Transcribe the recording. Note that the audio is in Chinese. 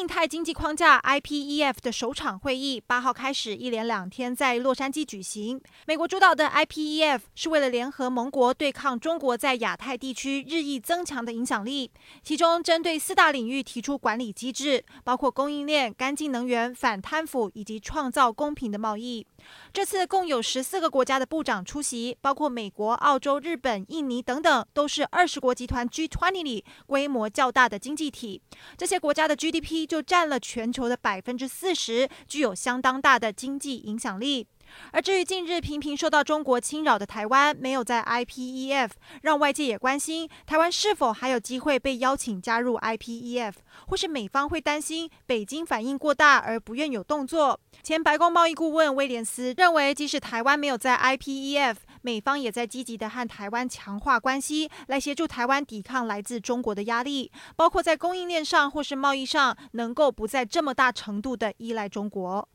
印太经济框架 （IPEF） 的首场会议八号开始，一连两天在洛杉矶举行。美国主导的 IPEF 是为了联合盟国对抗中国在亚太地区日益增强的影响力，其中针对四大领域提出管理机制，包括供应链、干净能源、反贪腐以及创造公平的贸易。这次共有十四个国家的部长出席，包括美国、澳洲、日本、印尼等等，都是二十国集团 G20 里规模较大的经济体。这些国家的 GDP 就占了全球的百分之四十，具有相当大的经济影响力。而至于近日频频受到中国侵扰的台湾，没有在 IPEF，让外界也关心台湾是否还有机会被邀请加入 IPEF，或是美方会担心北京反应过大而不愿有动作。前白宫贸易顾问威廉斯认为，即使台湾没有在 IPEF，美方也在积极地和台湾强化关系，来协助台湾抵抗来自中国的压力，包括在供应链上或是贸易上，能够不再这么大程度的依赖中国。